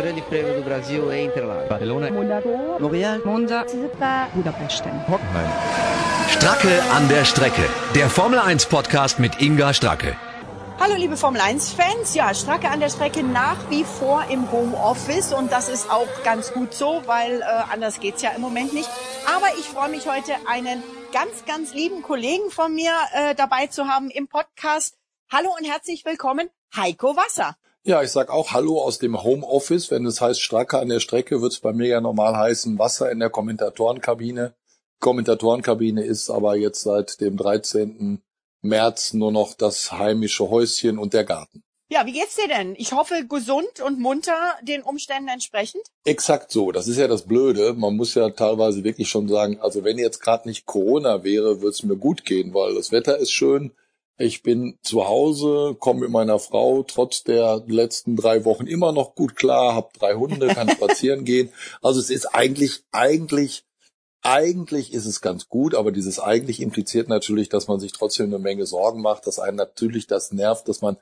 Grande Prêmio do Brasil em Interlagos. Barcelona. Monaco. Montreal. Monza. Budapest. Hockenheim. Stracke an der Strecke. Der Formel 1 Podcast mit Inga Stracke. Hallo liebe Formel 1 Fans. Ja, Stracke an der Strecke nach wie vor im Homeoffice und das ist auch ganz gut so, weil äh, anders geht's ja im Moment nicht. Aber ich freue mich heute einen ganz, ganz lieben Kollegen von mir äh, dabei zu haben im Podcast. Hallo und herzlich willkommen, Heiko Wasser. Ja, ich sag auch Hallo aus dem Homeoffice. Wenn es heißt Stracke an der Strecke, wird es bei mir ja normal heißen Wasser in der Kommentatorenkabine. Kommentatorenkabine ist aber jetzt seit dem 13. März nur noch das heimische Häuschen und der Garten. Ja, wie geht's dir denn? Ich hoffe gesund und munter den Umständen entsprechend. Exakt so. Das ist ja das Blöde. Man muss ja teilweise wirklich schon sagen, also wenn jetzt gerade nicht Corona wäre, würde es mir gut gehen, weil das Wetter ist schön. Ich bin zu Hause, komme mit meiner Frau trotz der letzten drei Wochen immer noch gut klar, habe drei Hunde, kann spazieren gehen. Also es ist eigentlich, eigentlich, eigentlich ist es ganz gut, aber dieses eigentlich impliziert natürlich, dass man sich trotzdem eine Menge Sorgen macht, dass einen natürlich das nervt, dass man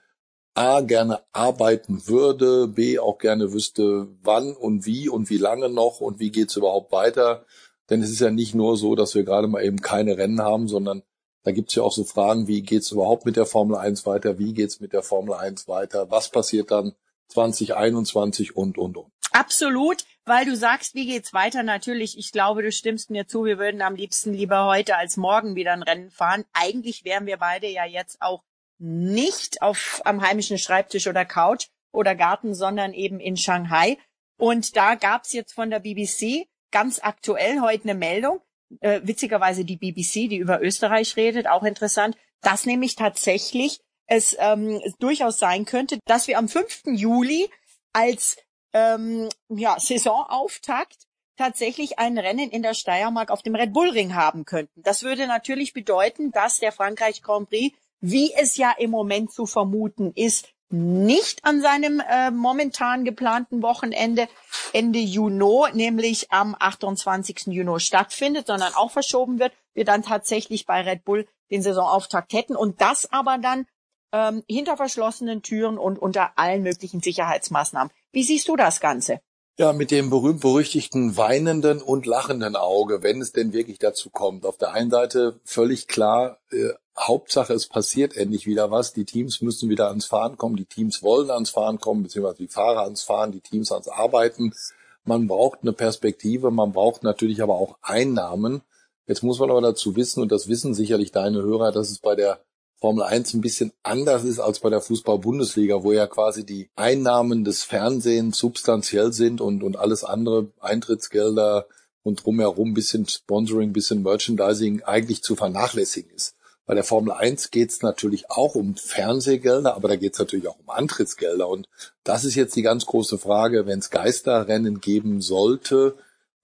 A gerne arbeiten würde, B auch gerne wüsste, wann und wie und wie lange noch und wie geht's überhaupt weiter. Denn es ist ja nicht nur so, dass wir gerade mal eben keine Rennen haben, sondern da gibt's ja auch so Fragen, wie geht's überhaupt mit der Formel 1 weiter, wie geht's mit der Formel 1 weiter, was passiert dann 2021 und, und, und. Absolut, weil du sagst, wie geht's weiter? Natürlich, ich glaube, du stimmst mir zu, wir würden am liebsten lieber heute als morgen wieder ein Rennen fahren. Eigentlich wären wir beide ja jetzt auch nicht auf am heimischen Schreibtisch oder Couch oder Garten, sondern eben in Shanghai. Und da gab's jetzt von der BBC ganz aktuell heute eine Meldung, äh, witzigerweise die BBC, die über Österreich redet, auch interessant, dass nämlich tatsächlich es ähm, durchaus sein könnte, dass wir am 5. Juli als ähm, ja, Saisonauftakt tatsächlich ein Rennen in der Steiermark auf dem Red Bull Ring haben könnten. Das würde natürlich bedeuten, dass der Frankreich Grand Prix, wie es ja im Moment zu vermuten ist, nicht an seinem äh, momentan geplanten Wochenende Ende Juni, nämlich am 28. Juni stattfindet, sondern auch verschoben wird, wir dann tatsächlich bei Red Bull den Saisonauftakt hätten und das aber dann ähm, hinter verschlossenen Türen und unter allen möglichen Sicherheitsmaßnahmen. Wie siehst du das Ganze? Ja, mit dem berühmt-berüchtigten weinenden und lachenden Auge, wenn es denn wirklich dazu kommt. Auf der einen Seite völlig klar, äh, Hauptsache es passiert endlich wieder was. Die Teams müssen wieder ans Fahren kommen, die Teams wollen ans Fahren kommen, beziehungsweise die Fahrer ans Fahren, die Teams ans Arbeiten. Man braucht eine Perspektive, man braucht natürlich aber auch Einnahmen. Jetzt muss man aber dazu wissen, und das wissen sicherlich deine Hörer, dass es bei der Formel 1 ein bisschen anders ist als bei der Fußball-Bundesliga, wo ja quasi die Einnahmen des Fernsehens substanziell sind und, und alles andere, Eintrittsgelder und drumherum bisschen Sponsoring, bisschen Merchandising eigentlich zu vernachlässigen ist. Bei der Formel 1 geht es natürlich auch um Fernsehgelder, aber da geht es natürlich auch um Antrittsgelder. Und das ist jetzt die ganz große Frage, wenn es Geisterrennen geben sollte,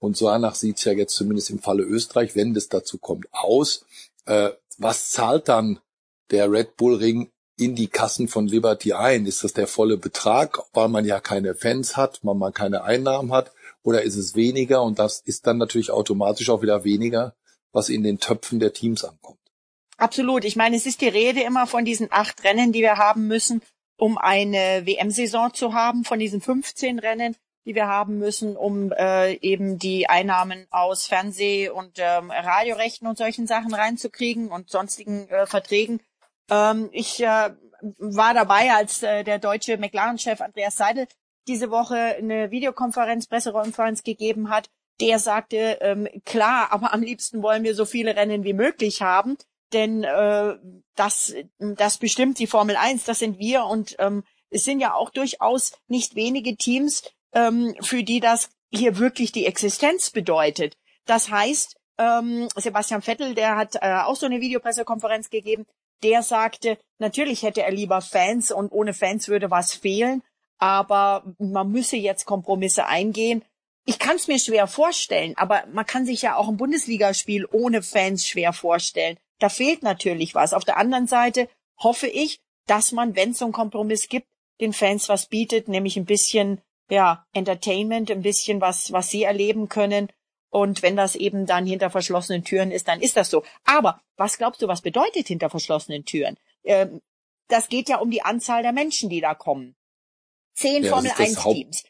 und so danach sieht es ja jetzt zumindest im Falle Österreich, wenn das dazu kommt, aus. Äh, was zahlt dann der Red Bull Ring in die Kassen von Liberty ein? Ist das der volle Betrag, weil man ja keine Fans hat, weil man keine Einnahmen hat? Oder ist es weniger? Und das ist dann natürlich automatisch auch wieder weniger, was in den Töpfen der Teams ankommt. Absolut. Ich meine, es ist die Rede immer von diesen acht Rennen, die wir haben müssen, um eine WM-Saison zu haben, von diesen 15 Rennen, die wir haben müssen, um äh, eben die Einnahmen aus Fernseh- und ähm, Radiorechten und solchen Sachen reinzukriegen und sonstigen äh, Verträgen. Ähm, ich äh, war dabei, als äh, der deutsche McLaren-Chef Andreas Seidel diese Woche eine Videokonferenz, Pressekonferenz gegeben hat. Der sagte, ähm, klar, aber am liebsten wollen wir so viele Rennen wie möglich haben, denn äh, das, das bestimmt die Formel 1, das sind wir und ähm, es sind ja auch durchaus nicht wenige Teams, ähm, für die das hier wirklich die Existenz bedeutet. Das heißt, ähm, Sebastian Vettel, der hat äh, auch so eine Videopressekonferenz gegeben, der sagte, natürlich hätte er lieber Fans und ohne Fans würde was fehlen, aber man müsse jetzt Kompromisse eingehen. Ich kann es mir schwer vorstellen, aber man kann sich ja auch ein Bundesligaspiel ohne Fans schwer vorstellen. Da fehlt natürlich was. Auf der anderen Seite hoffe ich, dass man, wenn es so einen Kompromiss gibt, den Fans was bietet, nämlich ein bisschen ja Entertainment, ein bisschen was, was sie erleben können und wenn das eben dann hinter verschlossenen Türen ist, dann ist das so. Aber was glaubst du, was bedeutet hinter verschlossenen Türen? Ähm, das geht ja um die Anzahl der Menschen, die da kommen. Zehn Ja, Formel das ist das 1 Haupt- Teams.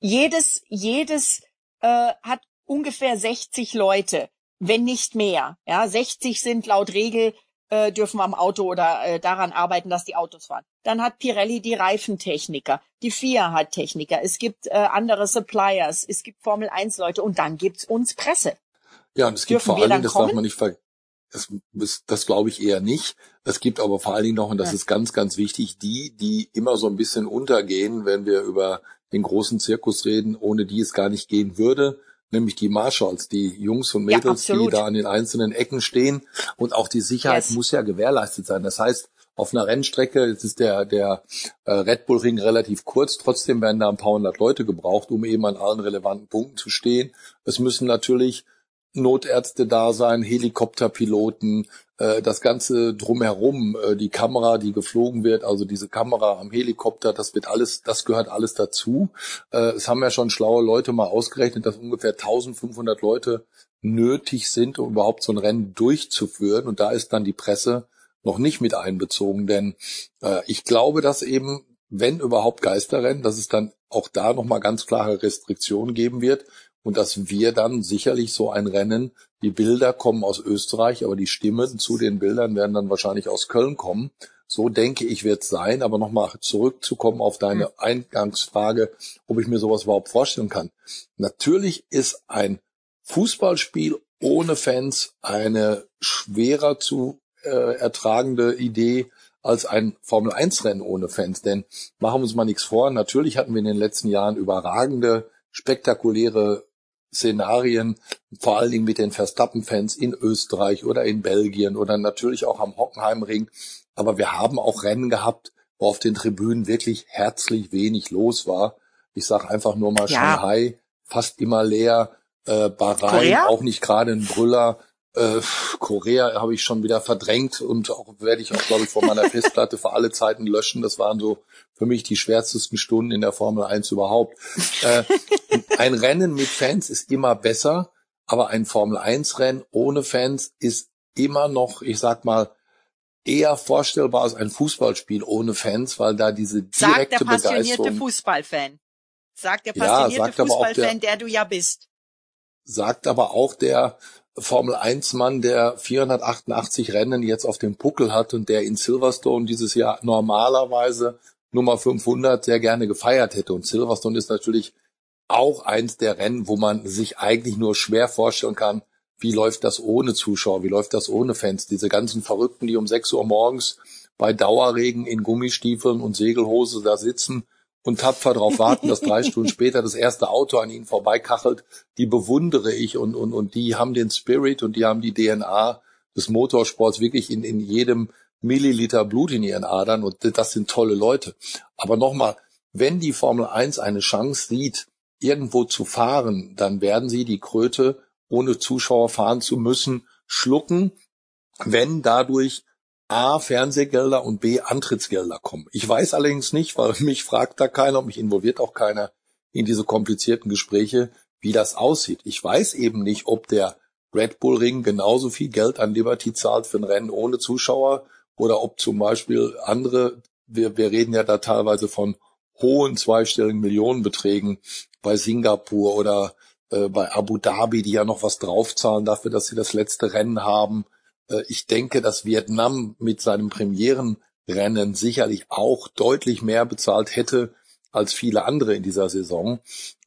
jedes, jedes äh, hat ungefähr 60 Leute, wenn nicht mehr. Ja, 60 sind laut Regel äh, dürfen am Auto oder äh, daran arbeiten, dass die Autos fahren. Dann hat Pirelli die Reifentechniker, die FIA hat Techniker, es gibt äh, andere Suppliers, es gibt Formel 1 Leute und dann gibt's uns Presse. Ja, und es gibt Dürfen vor allen Dingen, das kommen? darf man nicht ver das, das, das glaube ich eher nicht. Es gibt aber vor allen Dingen noch, und das ja. ist ganz, ganz wichtig, die, die immer so ein bisschen untergehen, wenn wir über den großen Zirkus reden, ohne die es gar nicht gehen würde, nämlich die Marshalls, die Jungs und Mädels, ja, die da an den einzelnen Ecken stehen. Und auch die Sicherheit yes. muss ja gewährleistet sein. Das heißt, auf einer Rennstrecke, jetzt ist der, der äh, Red Bull Ring relativ kurz, trotzdem werden da ein paar hundert Leute gebraucht, um eben an allen relevanten Punkten zu stehen. Es müssen natürlich Notärzte da sein, Helikopterpiloten, äh, das Ganze drumherum, äh, die Kamera, die geflogen wird, also diese Kamera am Helikopter, das wird alles, das gehört alles dazu. Äh, es haben ja schon schlaue Leute mal ausgerechnet, dass ungefähr 1500 Leute nötig sind, um überhaupt so ein Rennen durchzuführen. Und da ist dann die Presse noch nicht mit einbezogen, denn äh, ich glaube, dass eben, wenn überhaupt Geisterrennen, dass es dann auch da nochmal ganz klare Restriktionen geben wird und dass wir dann sicherlich so ein Rennen, die Bilder kommen aus Österreich, aber die Stimmen zu den Bildern werden dann wahrscheinlich aus Köln kommen. So denke ich, wird es sein. Aber nochmal zurückzukommen auf deine hm. Eingangsfrage, ob ich mir sowas überhaupt vorstellen kann. Natürlich ist ein Fußballspiel ohne Fans eine schwerer zu äh, ertragende Idee als ein Formel-1-Rennen ohne Fans. Denn machen wir uns mal nichts vor, natürlich hatten wir in den letzten Jahren überragende, spektakuläre Szenarien, vor allen Dingen mit den Verstappen-Fans in Österreich oder in Belgien oder natürlich auch am Hockenheimring. Aber wir haben auch Rennen gehabt, wo auf den Tribünen wirklich herzlich wenig los war. Ich sage einfach nur mal ja. Shanghai, fast immer leer, äh, Bahrain Korea? auch nicht gerade ein Brüller. Äh, Korea habe ich schon wieder verdrängt und auch werde ich auch, glaube ich, vor meiner Festplatte für alle Zeiten löschen. Das waren so für mich die schwärzesten Stunden in der Formel 1 überhaupt. Äh, ein Rennen mit Fans ist immer besser, aber ein Formel 1 Rennen ohne Fans ist immer noch, ich sag mal, eher vorstellbar als ein Fußballspiel ohne Fans, weil da diese direkte Sagt der passionierte Fußballfan. Sagt der passionierte ja, Fußballfan, der, der du ja bist. Sagt aber auch der Formel 1 Mann, der 488 Rennen jetzt auf dem Puckel hat und der in Silverstone dieses Jahr normalerweise Nummer 500 sehr gerne gefeiert hätte. Und Silverstone ist natürlich auch eins der Rennen, wo man sich eigentlich nur schwer vorstellen kann, wie läuft das ohne Zuschauer, wie läuft das ohne Fans. Diese ganzen Verrückten, die um 6 Uhr morgens bei Dauerregen in Gummistiefeln und Segelhose da sitzen und tapfer darauf warten, dass drei Stunden später das erste Auto an ihnen vorbeikachelt, die bewundere ich und, und, und die haben den Spirit und die haben die DNA des Motorsports wirklich in, in jedem Milliliter Blut in ihren Adern und das sind tolle Leute. Aber nochmal, wenn die Formel 1 eine Chance sieht, irgendwo zu fahren, dann werden sie die Kröte, ohne Zuschauer fahren zu müssen, schlucken, wenn dadurch A, Fernsehgelder und B, Antrittsgelder kommen. Ich weiß allerdings nicht, weil mich fragt da keiner, mich involviert auch keiner in diese komplizierten Gespräche, wie das aussieht. Ich weiß eben nicht, ob der Red Bull Ring genauso viel Geld an Liberty zahlt für ein Rennen ohne Zuschauer oder ob zum Beispiel andere, wir, wir reden ja da teilweise von hohen zweistelligen Millionenbeträgen bei Singapur oder äh, bei Abu Dhabi, die ja noch was draufzahlen dafür, dass sie das letzte Rennen haben ich denke, dass Vietnam mit seinem Premierenrennen sicherlich auch deutlich mehr bezahlt hätte als viele andere in dieser Saison.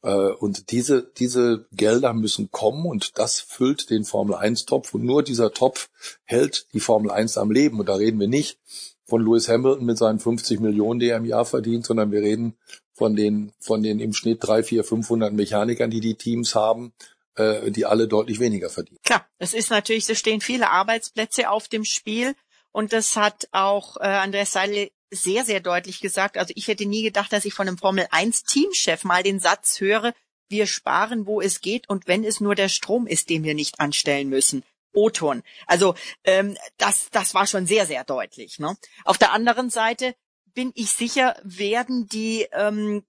Äh, und diese, diese Gelder müssen kommen und das füllt den Formel 1 Topf und nur dieser Topf hält die Formel 1 am Leben. Und da reden wir nicht von Lewis Hamilton mit seinen 50 Millionen, die er im Jahr verdient, sondern wir reden von den, von den im Schnitt drei, vier, 500 Mechanikern, die die Teams haben, äh, die alle deutlich weniger verdienen. Klar, es ist natürlich, es stehen viele Arbeitsplätze auf dem Spiel und das hat auch äh, Andreas Seidel sehr, sehr deutlich gesagt. Also ich hätte nie gedacht, dass ich von einem Formel 1 Teamchef mal den Satz höre, wir sparen, wo es geht und wenn es nur der Strom ist, den wir nicht anstellen müssen. O-Ton. Also ähm, das, das war schon sehr, sehr deutlich. Ne? Auf der anderen Seite bin ich sicher, werden die ähm,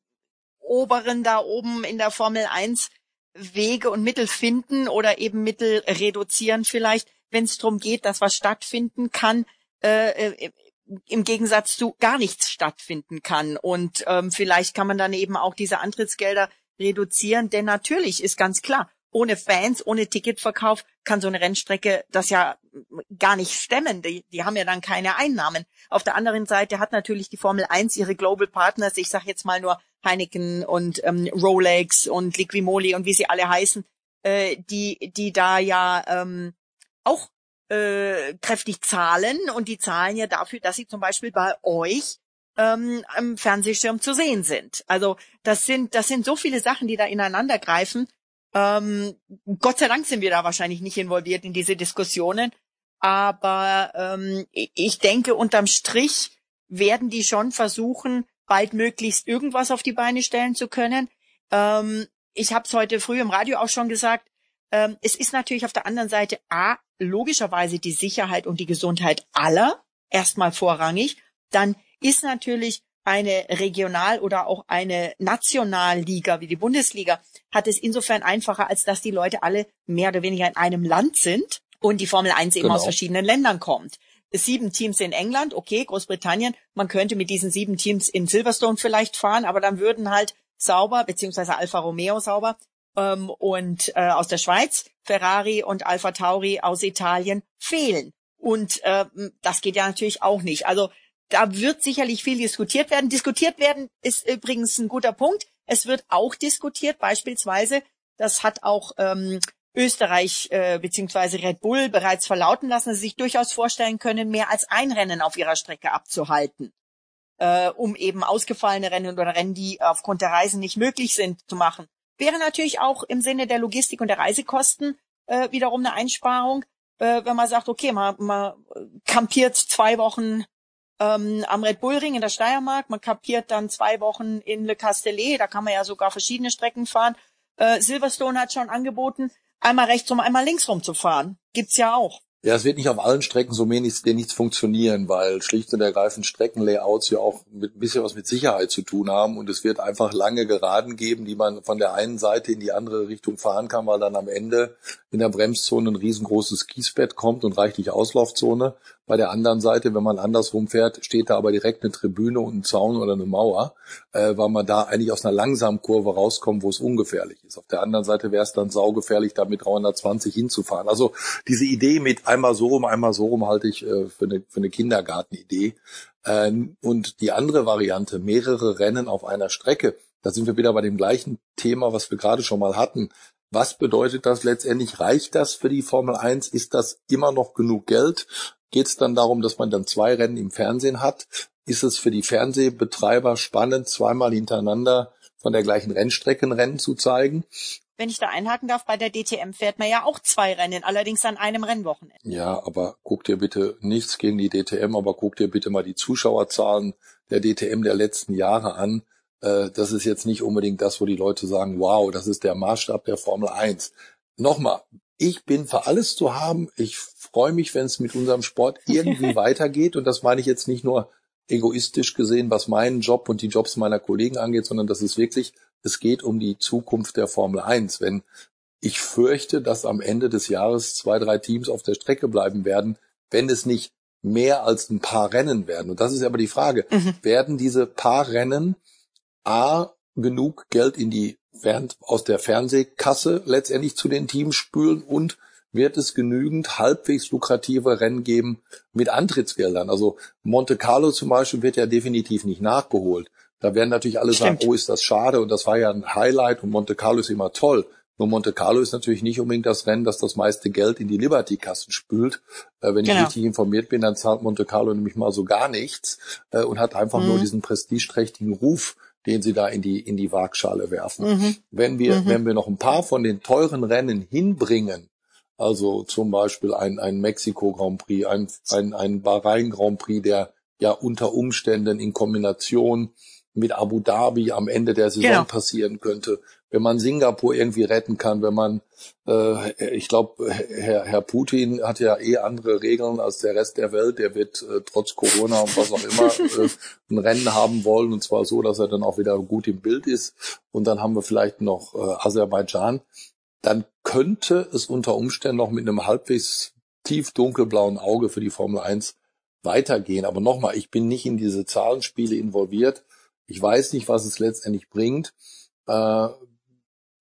Oberen da oben in der Formel 1 Wege und Mittel finden oder eben Mittel reduzieren vielleicht, wenn es darum geht, dass was stattfinden kann, äh, äh, im Gegensatz zu gar nichts stattfinden kann. Und ähm, vielleicht kann man dann eben auch diese Antrittsgelder reduzieren, denn natürlich ist ganz klar, ohne Fans, ohne Ticketverkauf kann so eine Rennstrecke das ja gar nicht stemmen. Die, die haben ja dann keine Einnahmen. Auf der anderen Seite hat natürlich die Formel 1 ihre Global Partners, ich sage jetzt mal nur Heineken und ähm, Rolex und Liquimoli und wie sie alle heißen, äh, die, die da ja ähm, auch äh, kräftig zahlen und die zahlen ja dafür, dass sie zum Beispiel bei euch ähm, am Fernsehschirm zu sehen sind. Also das sind das sind so viele Sachen, die da ineinander greifen. Ähm, Gott sei Dank sind wir da wahrscheinlich nicht involviert in diese Diskussionen, aber ähm, ich denke unterm Strich werden die schon versuchen, baldmöglichst irgendwas auf die Beine stellen zu können. Ähm, ich habe es heute früh im Radio auch schon gesagt. Ähm, es ist natürlich auf der anderen Seite a logischerweise die Sicherheit und die Gesundheit aller erstmal vorrangig. Dann ist natürlich eine Regional- oder auch eine Nationalliga wie die Bundesliga hat es insofern einfacher, als dass die Leute alle mehr oder weniger in einem Land sind und die Formel 1 eben genau. aus verschiedenen Ländern kommt. Sieben Teams in England, okay, Großbritannien, man könnte mit diesen sieben Teams in Silverstone vielleicht fahren, aber dann würden halt Sauber, beziehungsweise Alfa Romeo Sauber ähm, und äh, aus der Schweiz, Ferrari und Alfa Tauri aus Italien fehlen. Und äh, das geht ja natürlich auch nicht. Also da wird sicherlich viel diskutiert werden. Diskutiert werden ist übrigens ein guter Punkt. Es wird auch diskutiert, beispielsweise, das hat auch ähm, Österreich äh, beziehungsweise Red Bull bereits verlauten lassen, dass sie sich durchaus vorstellen können, mehr als ein Rennen auf ihrer Strecke abzuhalten, äh, um eben ausgefallene Rennen oder Rennen, die aufgrund der Reisen nicht möglich sind, zu machen. Wäre natürlich auch im Sinne der Logistik und der Reisekosten äh, wiederum eine Einsparung, äh, wenn man sagt, okay, man, man kampiert zwei Wochen ähm, am Red Bull Ring in der Steiermark, man kampiert dann zwei Wochen in Le Castellet, da kann man ja sogar verschiedene Strecken fahren. Äh, Silverstone hat schon angeboten, einmal rechts rum, einmal links rum zu fahren. Gibt's ja auch. Ja, es wird nicht auf allen Strecken so wenig, nichts funktionieren, weil schlicht und ergreifend Streckenlayouts ja auch mit ein bisschen was mit Sicherheit zu tun haben und es wird einfach lange Geraden geben, die man von der einen Seite in die andere Richtung fahren kann, weil dann am Ende in der Bremszone ein riesengroßes Kiesbett kommt und reichlich Auslaufzone bei der anderen Seite, wenn man andersrum fährt, steht da aber direkt eine Tribüne und ein Zaun oder eine Mauer, äh, weil man da eigentlich aus einer langsamen Kurve rauskommt, wo es ungefährlich ist. Auf der anderen Seite wäre es dann saugefährlich, da mit 320 hinzufahren. Also diese Idee mit einmal so rum, einmal so rum halte ich äh, für, eine, für eine Kindergartenidee. Ähm, und die andere Variante, mehrere Rennen auf einer Strecke, da sind wir wieder bei dem gleichen Thema, was wir gerade schon mal hatten. Was bedeutet das letztendlich? Reicht das für die Formel 1? Ist das immer noch genug Geld? Geht es dann darum, dass man dann zwei Rennen im Fernsehen hat? Ist es für die Fernsehbetreiber spannend, zweimal hintereinander von der gleichen Rennstrecke ein Rennen zu zeigen? Wenn ich da einhaken darf, bei der DTM fährt man ja auch zwei Rennen, allerdings an einem Rennwochenende. Ja, aber guck dir bitte nichts gegen die DTM, aber guck dir bitte mal die Zuschauerzahlen der DTM der letzten Jahre an. Äh, das ist jetzt nicht unbedingt das, wo die Leute sagen, wow, das ist der Maßstab der Formel 1. Nochmal, ich bin für alles zu haben. Ich freue mich, wenn es mit unserem Sport irgendwie weitergeht. Und das meine ich jetzt nicht nur egoistisch gesehen, was meinen Job und die Jobs meiner Kollegen angeht, sondern das ist wirklich, es geht um die Zukunft der Formel 1. Wenn ich fürchte, dass am Ende des Jahres zwei, drei Teams auf der Strecke bleiben werden, wenn es nicht mehr als ein paar Rennen werden. Und das ist aber die Frage. Mhm. Werden diese paar Rennen A genug Geld in die aus der Fernsehkasse letztendlich zu den Teams spülen und wird es genügend halbwegs lukrative Rennen geben mit Antrittsgeldern. Also Monte Carlo zum Beispiel wird ja definitiv nicht nachgeholt. Da werden natürlich alle Stimmt. sagen, oh, ist das schade und das war ja ein Highlight und Monte Carlo ist immer toll. Nur Monte Carlo ist natürlich nicht unbedingt das Rennen, das das meiste Geld in die Liberty-Kassen spült. Äh, wenn genau. ich richtig informiert bin, dann zahlt Monte Carlo nämlich mal so gar nichts äh, und hat einfach mhm. nur diesen prestigeträchtigen Ruf, den sie da in die, in die Waagschale werfen. Mhm. Wenn wir, mhm. wenn wir noch ein paar von den teuren Rennen hinbringen, also zum Beispiel ein, ein Mexiko Grand Prix, ein, ein, ein Bahrain Grand Prix, der ja unter Umständen in Kombination mit Abu Dhabi am Ende der Saison genau. passieren könnte. Wenn man Singapur irgendwie retten kann, wenn man, äh, ich glaube, Herr, Herr Putin hat ja eh andere Regeln als der Rest der Welt. Der wird äh, trotz Corona und was auch immer äh, ein Rennen haben wollen und zwar so, dass er dann auch wieder gut im Bild ist. Und dann haben wir vielleicht noch äh, Aserbaidschan. Dann könnte es unter Umständen noch mit einem halbwegs tief dunkelblauen Auge für die Formel 1 weitergehen. Aber nochmal, ich bin nicht in diese Zahlenspiele involviert. Ich weiß nicht, was es letztendlich bringt. Äh,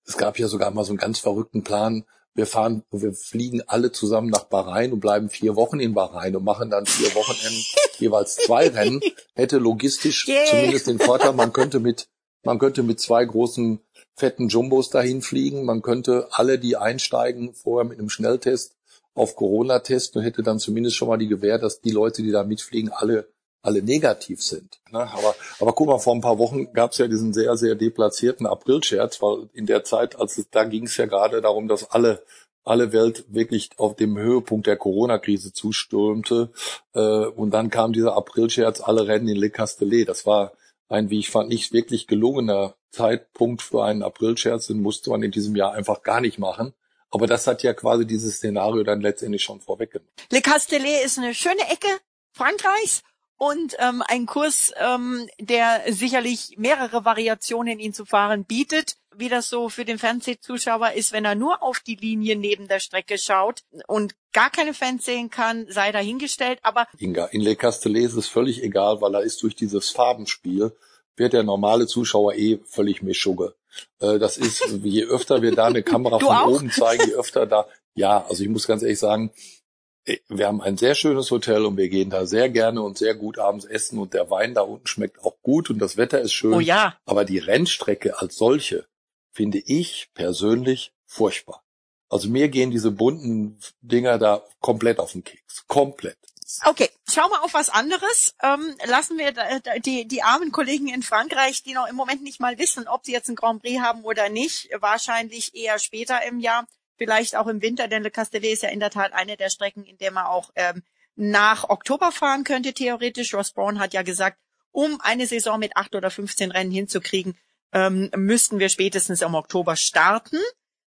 es gab ja sogar mal so einen ganz verrückten Plan, wir fahren, wir fliegen alle zusammen nach Bahrain und bleiben vier Wochen in Bahrain und machen dann vier Wochenenden jeweils zwei Rennen, hätte logistisch yeah. zumindest den Vorteil, man könnte mit, man könnte mit zwei großen fetten Jumbos dahin fliegen, man könnte alle, die einsteigen, vorher mit einem Schnelltest auf Corona testen und hätte dann zumindest schon mal die Gewähr, dass die Leute, die da mitfliegen, alle alle negativ sind. Ne? Aber, aber guck mal, vor ein paar Wochen gab es ja diesen sehr, sehr deplatzierten Aprilscherz, weil in der Zeit, als es, da ging es ja gerade darum, dass alle alle Welt wirklich auf dem Höhepunkt der Corona-Krise zustürmte. Äh, und dann kam dieser Aprilscherz, alle rennen in Le Castellet. Das war ein, wie ich fand, nicht wirklich gelungener Zeitpunkt für einen Aprilscherz. Den musste man in diesem Jahr einfach gar nicht machen. Aber das hat ja quasi dieses Szenario dann letztendlich schon vorweggenommen. Le Castellet ist eine schöne Ecke Frankreichs und ähm, ein Kurs, ähm, der sicherlich mehrere Variationen ihn zu fahren bietet, wie das so für den Fernsehzuschauer ist, wenn er nur auf die Linie neben der Strecke schaut und gar keine Fans sehen kann, sei dahingestellt. Aber Inga, in Le Castellet ist es völlig egal, weil er ist durch dieses Farbenspiel wird der normale Zuschauer eh völlig Mischugge. Äh, das ist, je öfter wir da eine Kamera von auch? oben zeigen, je öfter da, ja, also ich muss ganz ehrlich sagen, wir haben ein sehr schönes Hotel und wir gehen da sehr gerne und sehr gut abends essen und der Wein da unten schmeckt auch gut und das Wetter ist schön. Oh ja. Aber die Rennstrecke als solche finde ich persönlich furchtbar. Also mir gehen diese bunten Dinger da komplett auf den Keks. Komplett. Okay, schauen wir auf was anderes. Ähm, lassen wir die, die armen Kollegen in Frankreich, die noch im Moment nicht mal wissen, ob sie jetzt ein Grand Prix haben oder nicht, wahrscheinlich eher später im Jahr vielleicht auch im Winter, denn Le Castellet ist ja in der Tat eine der Strecken, in der man auch ähm, nach Oktober fahren könnte, theoretisch. Ross Brown hat ja gesagt, um eine Saison mit acht oder 15 Rennen hinzukriegen, ähm, müssten wir spätestens im Oktober starten.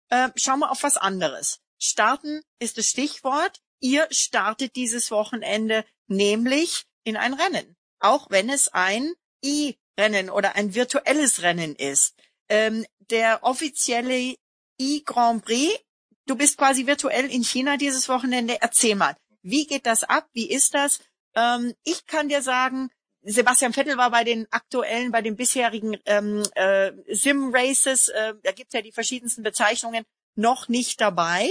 Äh, schauen wir auf was anderes. Starten ist das Stichwort. Ihr startet dieses Wochenende nämlich in ein Rennen, auch wenn es ein I-Rennen oder ein virtuelles Rennen ist. Ähm, der offizielle I-Grand Prix Du bist quasi virtuell in China dieses Wochenende. Erzähl mal, wie geht das ab? Wie ist das? Ähm, ich kann dir sagen, Sebastian Vettel war bei den aktuellen, bei den bisherigen ähm, äh, Sim-Races, äh, da gibt's ja die verschiedensten Bezeichnungen, noch nicht dabei.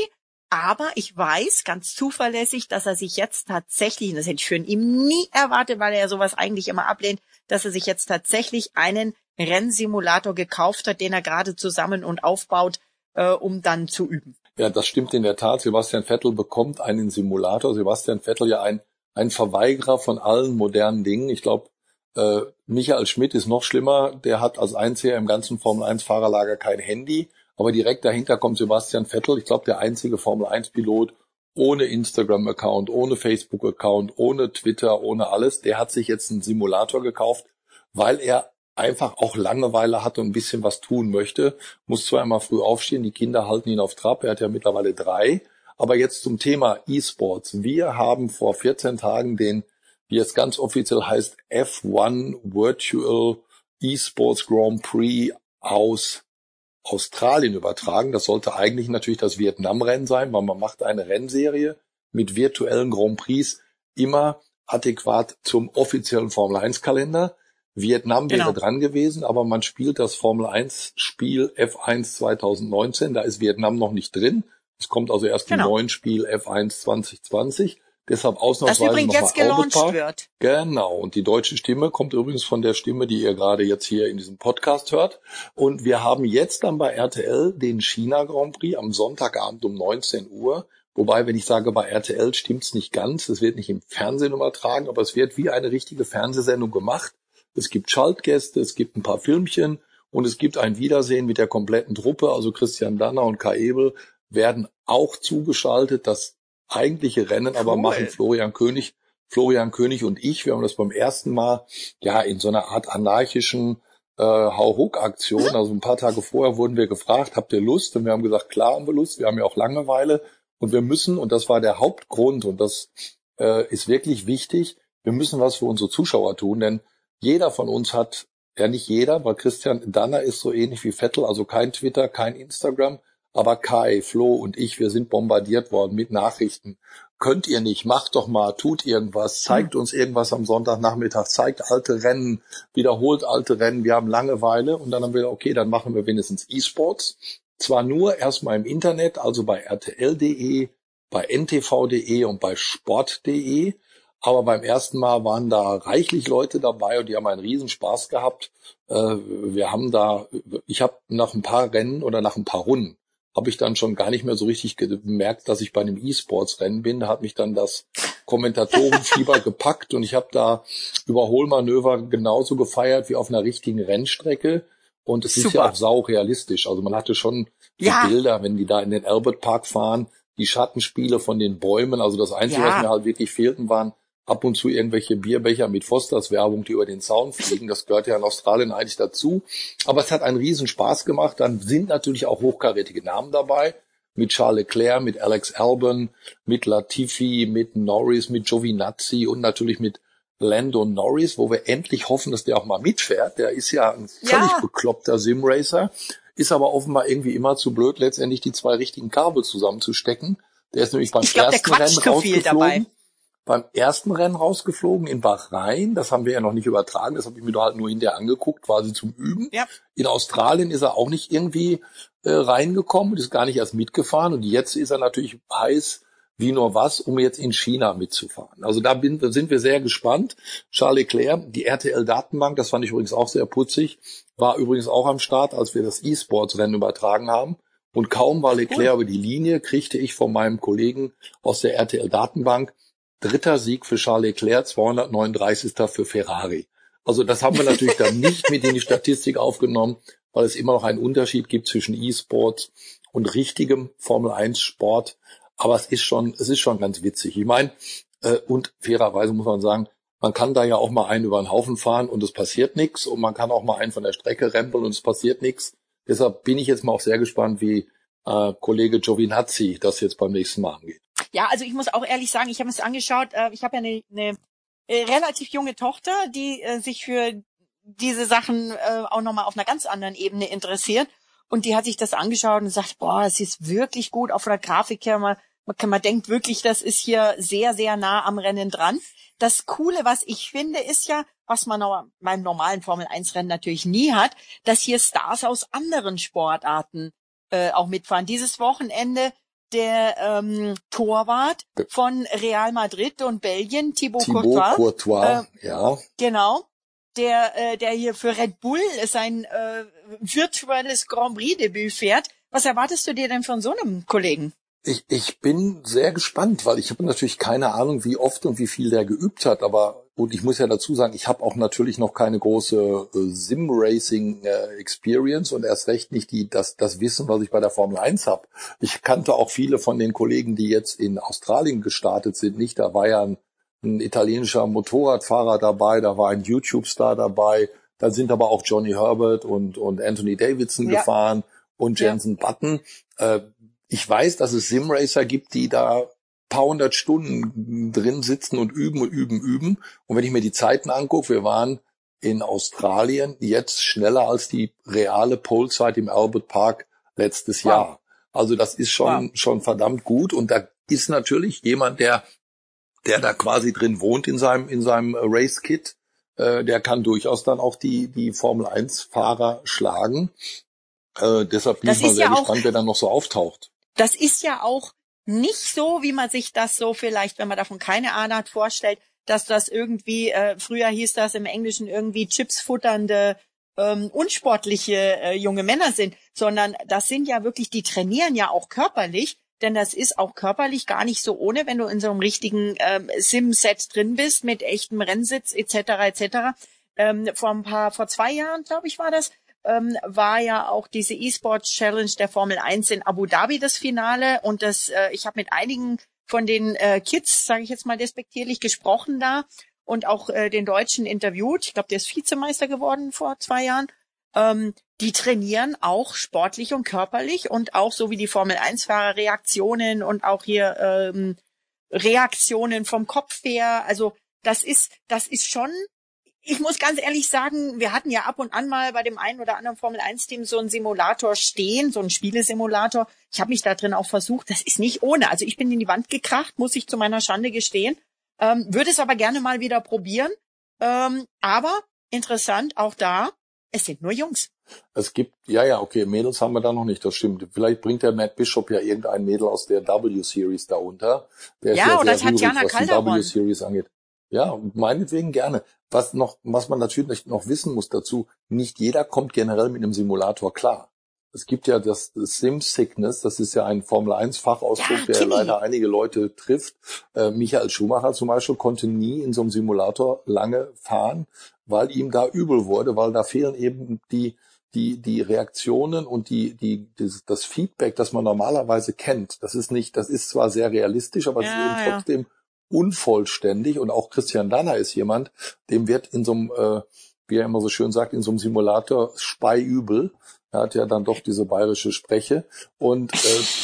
Aber ich weiß ganz zuverlässig, dass er sich jetzt tatsächlich, und das hätte ich für ihn nie erwartet, weil er ja sowas eigentlich immer ablehnt, dass er sich jetzt tatsächlich einen Rennsimulator gekauft hat, den er gerade zusammen und aufbaut, äh, um dann zu üben. Ja, das stimmt in der Tat. Sebastian Vettel bekommt einen Simulator. Sebastian Vettel ja ein, ein Verweigerer von allen modernen Dingen. Ich glaube, äh, Michael Schmidt ist noch schlimmer. Der hat als einziger im ganzen Formel 1 Fahrerlager kein Handy. Aber direkt dahinter kommt Sebastian Vettel. Ich glaube, der einzige Formel 1 Pilot ohne Instagram-Account, ohne Facebook-Account, ohne Twitter, ohne alles. Der hat sich jetzt einen Simulator gekauft, weil er einfach auch Langeweile hat und ein bisschen was tun möchte, muss zweimal früh aufstehen, die Kinder halten ihn auf Trab, er hat ja mittlerweile drei. Aber jetzt zum Thema E-Sports. Wir haben vor 14 Tagen den, wie es ganz offiziell heißt, F1 Virtual E-Sports Grand Prix aus Australien übertragen. Das sollte eigentlich natürlich das Vietnam-Rennen sein, weil man macht eine Rennserie mit virtuellen Grand Prix immer adäquat zum offiziellen Formel 1 Kalender. Vietnam wäre genau. dran gewesen, aber man spielt das Formel 1 Spiel F1 2019, da ist Vietnam noch nicht drin. Es kommt also erst genau. im neuen Spiel F1 2020. Deshalb ausnahmsweise das übrigens jetzt gelauncht wird. Genau. Und die deutsche Stimme kommt übrigens von der Stimme, die ihr gerade jetzt hier in diesem Podcast hört. Und wir haben jetzt dann bei RTL den China Grand Prix am Sonntagabend um 19 Uhr. Wobei, wenn ich sage bei RTL, stimmt's nicht ganz. Es wird nicht im Fernsehen übertragen, aber es wird wie eine richtige Fernsehsendung gemacht es gibt Schaltgäste, es gibt ein paar Filmchen und es gibt ein Wiedersehen mit der kompletten Truppe. Also Christian Danner und Kai Ebel werden auch zugeschaltet. Das eigentliche Rennen cool. aber machen Florian König, Florian König und ich. Wir haben das beim ersten Mal ja in so einer Art anarchischen äh, Hauruck-Aktion. Also ein paar Tage vorher wurden wir gefragt, habt ihr Lust? Und wir haben gesagt, klar haben wir Lust. Wir haben ja auch Langeweile und wir müssen, und das war der Hauptgrund und das äh, ist wirklich wichtig, wir müssen was für unsere Zuschauer tun, denn jeder von uns hat, ja nicht jeder, weil Christian Danner ist so ähnlich wie Vettel, also kein Twitter, kein Instagram, aber Kai, Flo und ich, wir sind bombardiert worden mit Nachrichten. Könnt ihr nicht, macht doch mal, tut irgendwas, zeigt uns irgendwas am Sonntagnachmittag, zeigt alte Rennen, wiederholt alte Rennen, wir haben Langeweile und dann haben wir, okay, dann machen wir wenigstens E-Sports. zwar nur erstmal im Internet, also bei rtl.de, bei ntv.de und bei sport.de, aber beim ersten Mal waren da reichlich Leute dabei und die haben einen riesen Spaß gehabt. Äh, wir haben da, ich habe nach ein paar Rennen oder nach ein paar Runden habe ich dann schon gar nicht mehr so richtig gemerkt, dass ich bei einem E-Sports-Rennen bin. Da hat mich dann das Kommentatorenfieber gepackt und ich habe da Überholmanöver genauso gefeiert wie auf einer richtigen Rennstrecke. Und es Super. ist ja auch sau realistisch. Also man hatte schon ja. Bilder, wenn die da in den Albert Park fahren, die Schattenspiele von den Bäumen. Also das Einzige, ja. was mir halt wirklich fehlten, waren ab und zu irgendwelche Bierbecher mit Fosters Werbung, die über den Zaun fliegen. Das gehört ja in Australien eigentlich dazu. Aber es hat einen riesen Spaß gemacht. Dann sind natürlich auch hochkarätige Namen dabei. Mit Charles Leclerc, mit Alex Albon, mit Latifi, mit Norris, mit Giovinazzi und natürlich mit Lando Norris, wo wir endlich hoffen, dass der auch mal mitfährt. Der ist ja ein völlig ja. bekloppter Simracer, ist aber offenbar irgendwie immer zu blöd, letztendlich die zwei richtigen Kabel zusammenzustecken. Der ist nämlich beim glaub, ersten Rennen rausgeflogen beim ersten Rennen rausgeflogen in Bahrain. Das haben wir ja noch nicht übertragen. Das habe ich mir da halt nur hinterher angeguckt, quasi zum Üben. Ja. In Australien ist er auch nicht irgendwie äh, reingekommen und ist gar nicht erst mitgefahren. Und jetzt ist er natürlich heiß wie nur was, um jetzt in China mitzufahren. Also da bin, sind wir sehr gespannt. Charles Leclerc, die RTL-Datenbank, das fand ich übrigens auch sehr putzig, war übrigens auch am Start, als wir das E-Sports-Rennen übertragen haben. Und kaum war Leclerc cool. über die Linie, kriegte ich von meinem Kollegen aus der RTL-Datenbank Dritter Sieg für Charles Leclerc, 239. für Ferrari. Also das haben wir natürlich dann nicht mit in die Statistik aufgenommen, weil es immer noch einen Unterschied gibt zwischen E-Sport und richtigem Formel 1 Sport. Aber es ist schon, es ist schon ganz witzig. Ich meine, äh, und fairerweise muss man sagen, man kann da ja auch mal einen über den Haufen fahren und es passiert nichts und man kann auch mal einen von der Strecke rempeln und es passiert nichts. Deshalb bin ich jetzt mal auch sehr gespannt, wie äh, Kollege Giovinazzi das jetzt beim nächsten Mal angeht. Ja, also ich muss auch ehrlich sagen, ich habe es angeschaut, äh, ich habe ja eine, äh, relativ junge Tochter, die äh, sich für diese Sachen äh, auch nochmal auf einer ganz anderen Ebene interessiert. Und die hat sich das angeschaut und sagt, boah, es ist wirklich gut auf der Grafik her. Man, man, man denkt wirklich, das ist hier sehr, sehr nah am Rennen dran. Das Coole, was ich finde, ist ja, was man beim normalen Formel-1-Rennen natürlich nie hat, dass hier Stars aus anderen Sportarten äh, auch mitfahren. Dieses Wochenende der ähm, Torwart von Real Madrid und Belgien, Thibaut, Thibaut Courtois. Courtois äh, ja. Genau. Der, äh, der hier für Red Bull sein äh, virtuelles Grand Prix-Debüt fährt. Was erwartest du dir denn von so einem Kollegen? Ich, ich bin sehr gespannt, weil ich habe natürlich keine Ahnung, wie oft und wie viel der geübt hat, aber und ich muss ja dazu sagen, ich habe auch natürlich noch keine große äh, Sim-Racing-Experience äh, und erst recht nicht die, das, das Wissen, was ich bei der Formel 1 habe. Ich kannte auch viele von den Kollegen, die jetzt in Australien gestartet sind, nicht. Da war ja ein, ein italienischer Motorradfahrer dabei, da war ein YouTube-Star dabei, da sind aber auch Johnny Herbert und, und Anthony Davidson ja. gefahren und Jensen ja. Button. Äh, ich weiß, dass es Sim-Racer gibt, die da paar hundert Stunden drin sitzen und üben und üben, üben. Und wenn ich mir die Zeiten angucke, wir waren in Australien jetzt schneller als die reale Polezeit im Albert Park letztes wow. Jahr. Also das ist schon, wow. schon verdammt gut. Und da ist natürlich jemand, der, der da quasi drin wohnt in seinem, in seinem Race Kit, äh, der kann durchaus dann auch die, die Formel 1 Fahrer schlagen. Äh, deshalb bin ich mal sehr ja gespannt, wer dann noch so auftaucht. Das ist ja auch nicht so, wie man sich das so vielleicht, wenn man davon keine Ahnung hat, vorstellt, dass das irgendwie, äh, früher hieß das im Englischen irgendwie Chips futternde, ähm, unsportliche äh, junge Männer sind, sondern das sind ja wirklich, die trainieren ja auch körperlich, denn das ist auch körperlich gar nicht so ohne, wenn du in so einem richtigen ähm, Sim-Set drin bist mit echtem Rennsitz etc. etc. Ähm, vor ein paar, vor zwei Jahren, glaube ich, war das, ähm, war ja auch diese E-Sports Challenge der Formel 1 in Abu Dhabi das Finale und das äh, ich habe mit einigen von den äh, Kids, sage ich jetzt mal despektierlich, gesprochen da und auch äh, den Deutschen interviewt. Ich glaube, der ist Vizemeister geworden vor zwei Jahren. Ähm, die trainieren auch sportlich und körperlich und auch so wie die Formel 1-Fahrer Reaktionen und auch hier ähm, Reaktionen vom Kopf her. Also das ist, das ist schon ich muss ganz ehrlich sagen, wir hatten ja ab und an mal bei dem einen oder anderen Formel 1 Team so einen Simulator stehen, so einen Spielesimulator. Ich habe mich da drin auch versucht. Das ist nicht ohne. Also ich bin in die Wand gekracht, muss ich zu meiner Schande gestehen. Ähm, würde es aber gerne mal wieder probieren. Ähm, aber interessant, auch da Es sind nur Jungs. Es gibt, ja, ja, okay, Mädels haben wir da noch nicht, das stimmt. Vielleicht bringt der Matt Bishop ja irgendein Mädel aus der W-Series da unter. Der ja, ist ja oder Tatjana Calderon. W-Series angeht. Ja, meinetwegen gerne. Was noch, was man natürlich noch wissen muss dazu, nicht jeder kommt generell mit einem Simulator klar. Es gibt ja das Sim Sickness, das ist ja ein Formel 1 Fachausdruck, Ja, der Kimi. leider einige Leute trifft. Äh, Michael Schumacher zum Beispiel konnte nie in so einem Simulator lange fahren, weil ihm da übel wurde, weil da fehlen eben die die die Reaktionen und die die das, das Feedback, das man normalerweise kennt. Das ist nicht, das ist zwar sehr realistisch, aber es ist Ja, eben ja. Unvollständig und auch Christian Danner ist jemand, dem wird in so einem, äh, wie er immer so schön sagt, in so einem Simulator speiübel. Er hat ja dann doch diese bayerische Spreche und äh,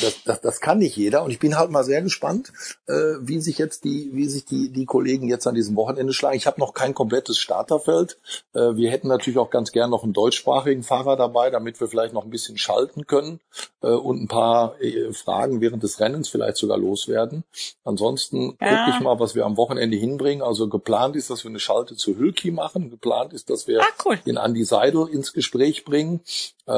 das, das, das kann nicht jeder und ich bin halt mal sehr gespannt, äh, wie sich jetzt die, wie sich die die Kollegen jetzt an diesem Wochenende schlagen. Ich habe noch kein komplettes Starterfeld. Äh, wir hätten natürlich auch ganz gern noch einen deutschsprachigen Fahrer dabei, damit wir vielleicht noch ein bisschen schalten können äh, und ein paar äh, Fragen während des Rennens vielleicht sogar loswerden. Ansonsten Ja. gucke ich mal, was wir am Wochenende hinbringen. Also geplant ist, dass wir eine Schalte zu Hülki machen. Geplant ist, dass wir Ah, cool. den Andi Seidel ins Gespräch bringen, äh,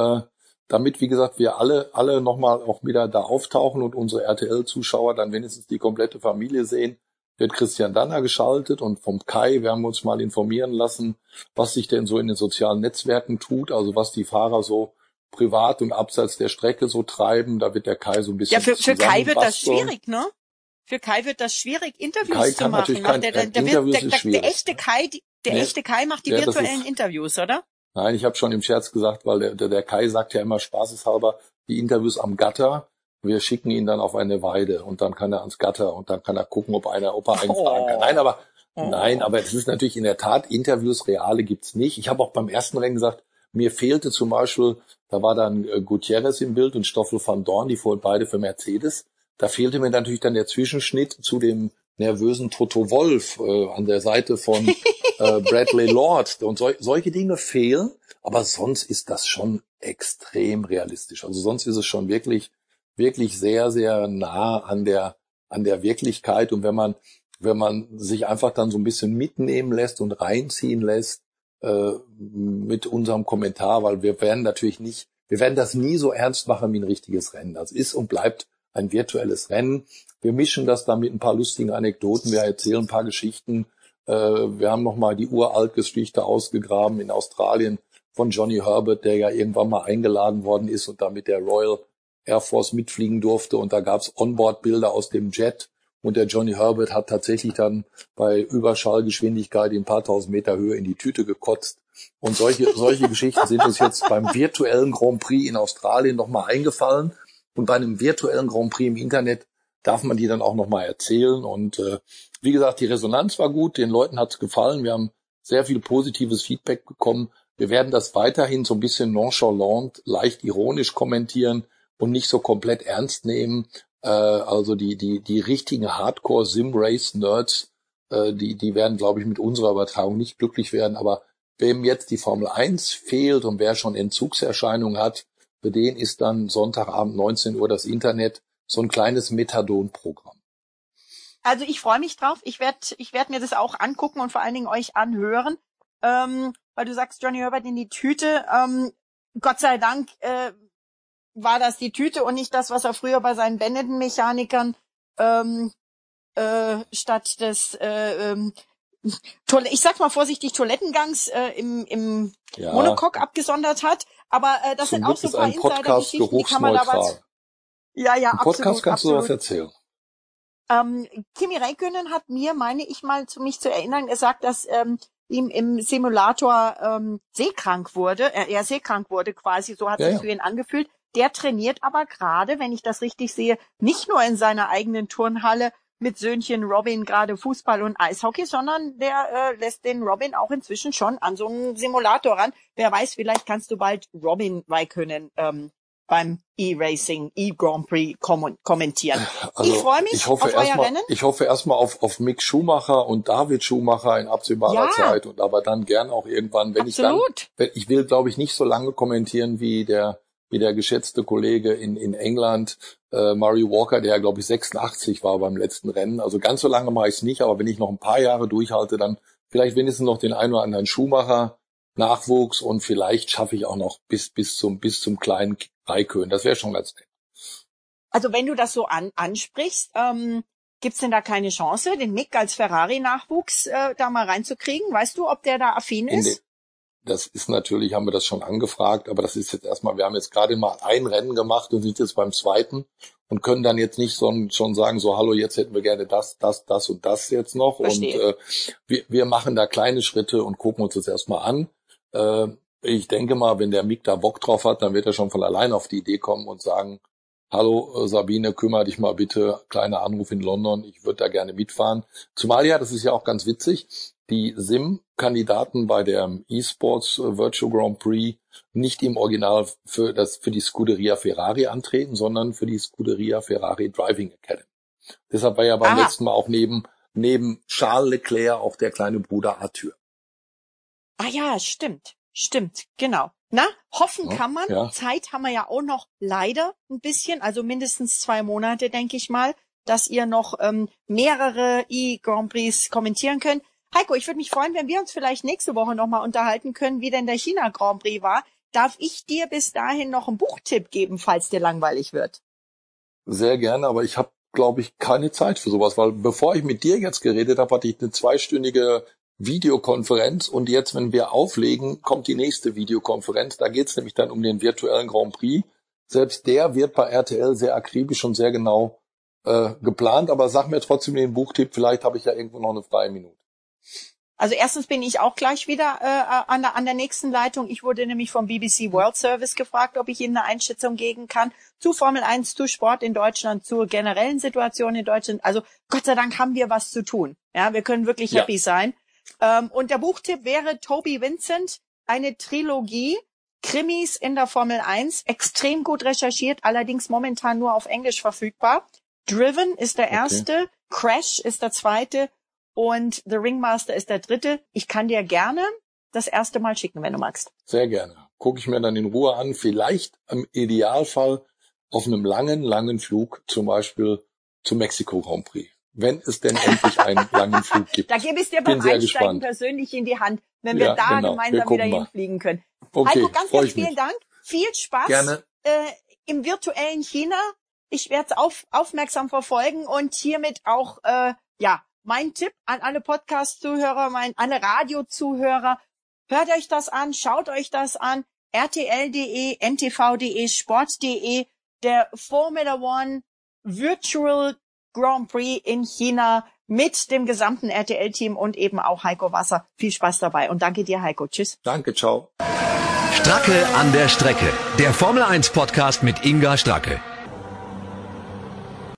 damit, wie gesagt, wir alle, alle nochmal auch wieder da auftauchen und unsere RTL-Zuschauer dann wenigstens die komplette Familie sehen. Wird Christian Danner geschaltet und vom Kai werden wir uns mal informieren lassen, was sich denn so in den sozialen Netzwerken tut, also was die Fahrer so privat und abseits der Strecke so treiben. Da wird der Kai so ein bisschen Ja, für, für Kai wird das schwierig, ne? Für Kai wird das schwierig, Interviews Kai zu machen. Macht kein- der, der, äh, der, der, echte Kai, die, der Nee. echte Kai macht die Ja, virtuellen ist- Interviews, oder? Nein, ich habe schon im Scherz gesagt, weil der, der, der Kai sagt ja immer spaßeshalber, die Interviews am Gatter, wir schicken ihn dann auf eine Weide und dann kann er ans Gatter und dann kann er gucken, ob einer, ob er einen Oh. fragen kann. Nein, aber Oh. nein, aber es ist natürlich in der Tat, Interviews reale gibt's nicht. Ich habe auch beim ersten Rennen gesagt, mir fehlte zum Beispiel, da war dann äh, Gutierrez im Bild und Stoffel van Dorn, die fuhren beide für Mercedes. Da fehlte mir natürlich dann der Zwischenschnitt zu dem nervösen Toto Wolf äh, an der Seite von äh, Bradley Lord. Und sol solche Dinge fehlen, aber sonst ist das schon extrem realistisch. Also sonst ist es schon wirklich, wirklich sehr, sehr nah an der, an der Wirklichkeit. Und wenn man, wenn man sich einfach dann so ein bisschen mitnehmen lässt und reinziehen lässt, äh, mit unserem Kommentar, weil wir werden natürlich nicht, wir werden das nie so ernst machen wie ein richtiges Rennen. Das ist und bleibt ein virtuelles Rennen. Wir mischen das dann mit ein paar lustigen Anekdoten. Wir erzählen ein paar Geschichten. Äh, wir haben nochmal die Uralt-Geschichte ausgegraben in Australien von Johnny Herbert, der ja irgendwann mal eingeladen worden ist und da mit der Royal Air Force mitfliegen durfte. Und da gab's Onboard-Bilder aus dem Jet. Und der Johnny Herbert hat tatsächlich dann bei Überschallgeschwindigkeit in ein paar tausend Meter Höhe in die Tüte gekotzt. Und solche, solche Geschichten sind uns jetzt beim virtuellen Grand Prix in Australien nochmal eingefallen. Und bei einem virtuellen Grand Prix im Internet darf man die dann auch nochmal erzählen. Und äh, wie gesagt, die Resonanz war gut, den Leuten hat's gefallen. Wir haben sehr viel positives Feedback bekommen. Wir werden das weiterhin so ein bisschen nonchalant, leicht ironisch kommentieren und nicht so komplett ernst nehmen. Äh, also die, die, die richtigen Hardcore-Sim-Race-Nerds, äh, die, die werden, glaube ich, mit unserer Übertragung nicht glücklich werden. Aber wem jetzt die Formel 1 fehlt und wer schon Entzugserscheinungen hat, für den ist dann Sonntagabend 19 Uhr das Internet so ein kleines Methadon-Programm. Also ich freue mich drauf. Ich werde ich werd mir das auch angucken und vor allen Dingen euch anhören. Ähm, weil du sagst, Johnny Herbert in die Tüte. Ähm, Gott sei Dank äh, war das die Tüte und nicht das, was er früher bei seinen Benetton-Mechanikern ähm, äh, statt des, äh, ähm, ich sag mal vorsichtig, Toilettengangs äh, im, im Ja, Monocoque abgesondert hat. Aber äh, das zum sind auch Glück so ist ein paar Insider-Geschichten, die kann man da was... Ja, ja, Im Podcast absolut, kannst du absolut. was erzählen. Ähm, Kimi Räikkönen hat mir, meine ich mal, zu mich zu erinnern, gesagt, dass ähm, ihm im Simulator ähm, seekrank wurde, äh, er seekrank wurde quasi, so hat Ja, sich für ihn angefühlt. Der trainiert aber gerade, wenn ich das richtig sehe, nicht nur in seiner eigenen Turnhalle mit Söhnchen Robin gerade Fußball und Eishockey, sondern der äh, lässt den Robin auch inzwischen schon an so einen Simulator ran. Wer weiß, vielleicht kannst du bald Robin Räikkönen ähm, beim E-Racing, E-Grand Prix kommen- kommentieren. Also ich freue mich ich hoffe auf euer erstmal, Rennen. ich hoffe erstmal auf, auf Mick Schumacher und David Schumacher in absehbarer Ja. Zeit und aber dann gern auch irgendwann, wenn Absolut. ich dann, ich will glaube ich nicht so lange kommentieren wie der wie der geschätzte Kollege in, in England, äh, Murray Walker, der glaube ich 86 war beim letzten Rennen. Also ganz so lange mache ich es nicht, aber wenn ich noch ein paar Jahre durchhalte, dann vielleicht wenigstens noch den einen oder anderen Schumacher Nachwuchs und vielleicht schaffe ich auch noch bis bis zum bis zum kleinen Raikön. Das wäre schon ganz nett. Also wenn du das so an, ansprichst, ähm, gibt's denn da keine Chance, den Mick als Ferrari-Nachwuchs äh, da mal reinzukriegen? Weißt du, ob der da affin ist? das ist natürlich, haben wir das schon angefragt, aber das ist jetzt erstmal, wir haben jetzt gerade mal ein Rennen gemacht und sind jetzt beim zweiten und können dann jetzt nicht so, schon sagen, so, hallo, jetzt hätten wir gerne das, das, das und das jetzt noch. Verstehe. Und äh, wir, wir machen da kleine Schritte und gucken uns das erstmal an. Äh, ich denke mal, wenn der Mick da Bock drauf hat, dann wird er schon von allein auf die Idee kommen und sagen, hallo äh, Sabine, kümmere dich mal bitte, kleiner Anruf in London, ich würde da gerne mitfahren. Zumal ja, das ist ja auch ganz witzig, die SIM-Kandidaten bei der eSports äh, Virtual Grand Prix nicht im Original für das für die Scuderia Ferrari antreten, sondern für die Scuderia Ferrari Driving Academy. Deshalb war ja beim Aha. letzten Mal auch neben neben Charles Leclerc auch der kleine Bruder Arthur. Ah ja, stimmt, stimmt, genau. Na, hoffen kann man. Ja. Zeit haben wir ja auch noch leider ein bisschen, also mindestens zwei Monate, denke ich mal, dass ihr noch ähm, mehrere E-Grand Prix kommentieren könnt. Heiko, ich würde mich freuen, wenn wir uns vielleicht nächste Woche nochmal unterhalten können, wie denn der China Grand Prix war. Darf ich dir bis dahin noch einen Buchtipp geben, falls dir langweilig wird? Sehr gerne, aber ich habe, glaube ich, keine Zeit für sowas, weil bevor ich mit dir jetzt geredet habe, hatte ich eine zweistündige Videokonferenz und jetzt, wenn wir auflegen, kommt die nächste Videokonferenz. Da geht es nämlich dann um den virtuellen Grand Prix. Selbst der wird bei RTL sehr akribisch und sehr genau äh, geplant, aber sag mir trotzdem den Buchtipp, vielleicht habe ich ja irgendwo noch eine freie Minute. Also erstens bin ich auch gleich wieder äh, an, der, an der nächsten Leitung. Ich wurde nämlich vom BBC World Service gefragt, ob ich Ihnen eine Einschätzung geben kann zu Formel 1, zu Sport in Deutschland, zur generellen Situation in Deutschland. Also Gott sei Dank haben wir was zu tun. Ja, wir können wirklich ja. happy sein. Ähm, und der Buchtipp wäre Toby Vincent, eine Trilogie, Krimis in der Formel 1, extrem gut recherchiert, allerdings momentan nur auf Englisch verfügbar. Driven ist der erste, okay. Crash ist der zweite und The Ringmaster ist der dritte. Ich kann dir gerne das erste Mal schicken, wenn du magst. Sehr gerne. Gucke ich mir dann in Ruhe an. Vielleicht im Idealfall auf einem langen, langen Flug, zum Beispiel zum Mexiko Grand Prix. Wenn es denn endlich einen langen Flug gibt. Da gebe ich dir beim Einsteigen gespannt. persönlich in die Hand, wenn wir ja, da genau. gemeinsam wir wieder mal. hinfliegen können. Okay, Heiko, ganz, ganz vielen mich. Dank. Viel Spaß Gerne. Äh, im virtuellen China. Ich werde es auf, aufmerksam verfolgen und hiermit auch äh, ja mein Tipp an alle Podcast-Zuhörer, mein, alle Radio-Zuhörer, hört euch das an, schaut euch das an. RTL.de, NTV.de, Sport.de, der Formula One Virtual Grand Prix in China mit dem gesamten RTL-Team und eben auch Heiko Wasser. Viel Spaß dabei und danke dir, Heiko. Tschüss. Danke, ciao. Stracke an der Strecke. Der Formel 1 Podcast mit Inga Stracke.